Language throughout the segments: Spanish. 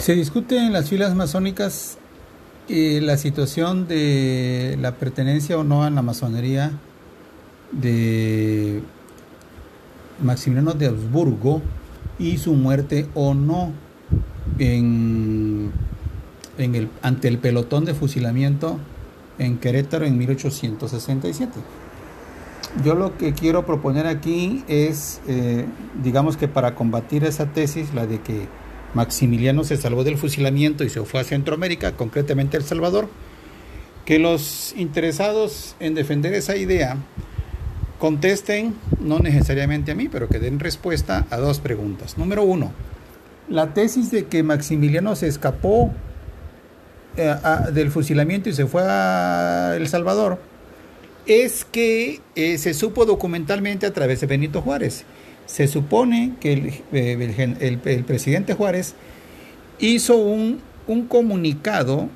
Se discute en las filas masónicas eh, la situación de la pertenencia o no a la masonería de Maximiliano de Habsburgo y su muerte o no en, el, ante el pelotón de fusilamiento en Querétaro en 1867. Yo lo que quiero proponer aquí es, eh, digamos que para combatir esa tesis, la de que Maximiliano se salvó del fusilamiento y se fue a Centroamérica, concretamente El Salvador, que los interesados en defender esa idea contesten, no necesariamente a mí, pero que den respuesta a dos preguntas. Número uno, la tesis de que Maximiliano se escapó eh, del fusilamiento y se fue a El Salvador es que eh, se supo documentalmente a través de Benito Juárez. Se supone que el, eh, presidente Juárez hizo un, comunicado,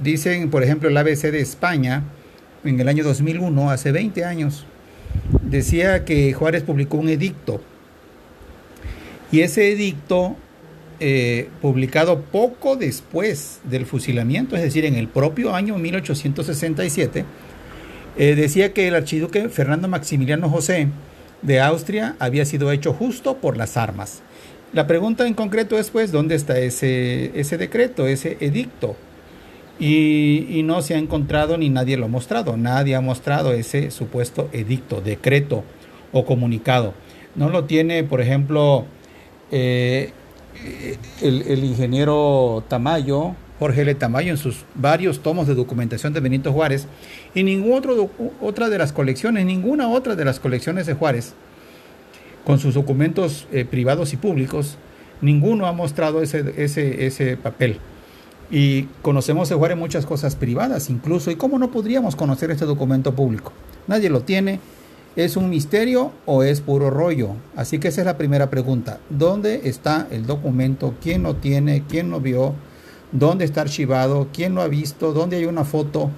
dicen por ejemplo el ABC de España, en el año 2001, hace 20 años, decía que Juárez publicó un edicto. Y ese edicto, eh, publicado poco después del fusilamiento, es decir, en el propio año 1867, eh, decía que el archiduque Fernando Maximiliano José de Austria había sido hecho justo por las armas. La pregunta en concreto es, pues, ¿dónde está ese, ese decreto, ese edicto? Y, no se ha encontrado ni nadie lo ha mostrado. Nadie ha mostrado ese supuesto edicto, decreto o comunicado. No lo tiene, por ejemplo, eh, el, ingeniero Tamayo, Jorge L. Tamayo, en sus varios tomos de documentación de Benito Juárez, y ninguna otra de las colecciones, ninguna otra de las colecciones de Juárez, con sus documentos eh, privados y públicos, ninguno ha mostrado ese, ese, ese papel. Y conocemos de Juárez muchas cosas privadas incluso. ¿Y cómo no podríamos conocer este documento público? Nadie lo tiene. ¿Es un misterio o es puro rollo? Así que esa es la primera pregunta. ¿Dónde está el documento? ¿Quién lo tiene? ¿Quién lo vio? ¿Dónde está archivado? ¿Quién lo ha visto? ¿Dónde hay una foto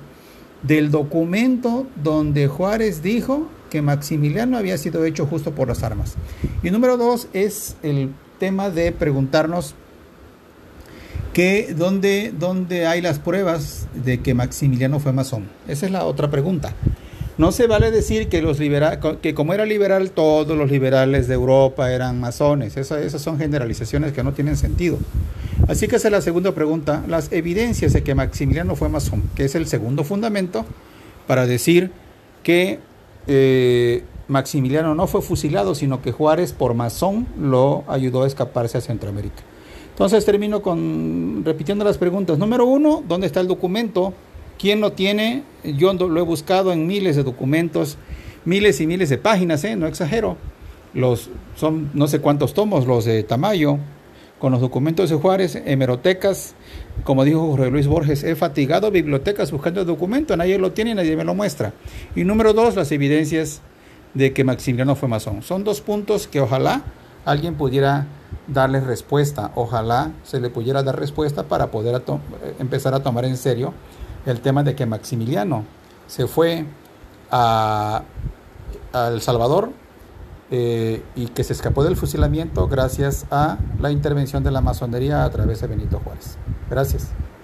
del documento donde Juárez dijo que Maximiliano había sido hecho justo por las armas? Y número dos es el tema de preguntarnos que ¿dónde, ¿dónde hay las pruebas de que Maximiliano fue masón? Esa es la otra pregunta. No se vale decir que, los que como era liberal, todos los liberales de Europa eran masones. esas son generalizaciones que no tienen sentido. Así que esa es la segunda pregunta. Las evidencias de que Maximiliano fue masón, que es el segundo fundamento para decir que eh, Maximiliano no fue fusilado, sino que Juárez por masón lo ayudó a escaparse a Centroamérica. Entonces termino con repitiendo las preguntas. Número uno, ¿dónde está el documento? ¿Quién lo tiene? Yo lo he buscado en miles de documentos, miles y miles de páginas, ¿eh? no exagero. Son no sé cuántos tomos, los de Tamayo, con los documentos de Juárez, hemerotecas, como dijo Jorge Luis Borges, he fatigado bibliotecas buscando el documento, nadie lo tiene nadie me lo muestra. Y número dos, las evidencias de que Maximiliano fue masón. Son dos puntos que ojalá alguien pudiera darle respuesta. Ojalá se le pudiera dar respuesta para poder eh, empezar a tomar en serio el tema de que Maximiliano se fue a, El Salvador eh, y que se escapó del fusilamiento gracias a la intervención de la masonería a través de Benito Juárez. Gracias.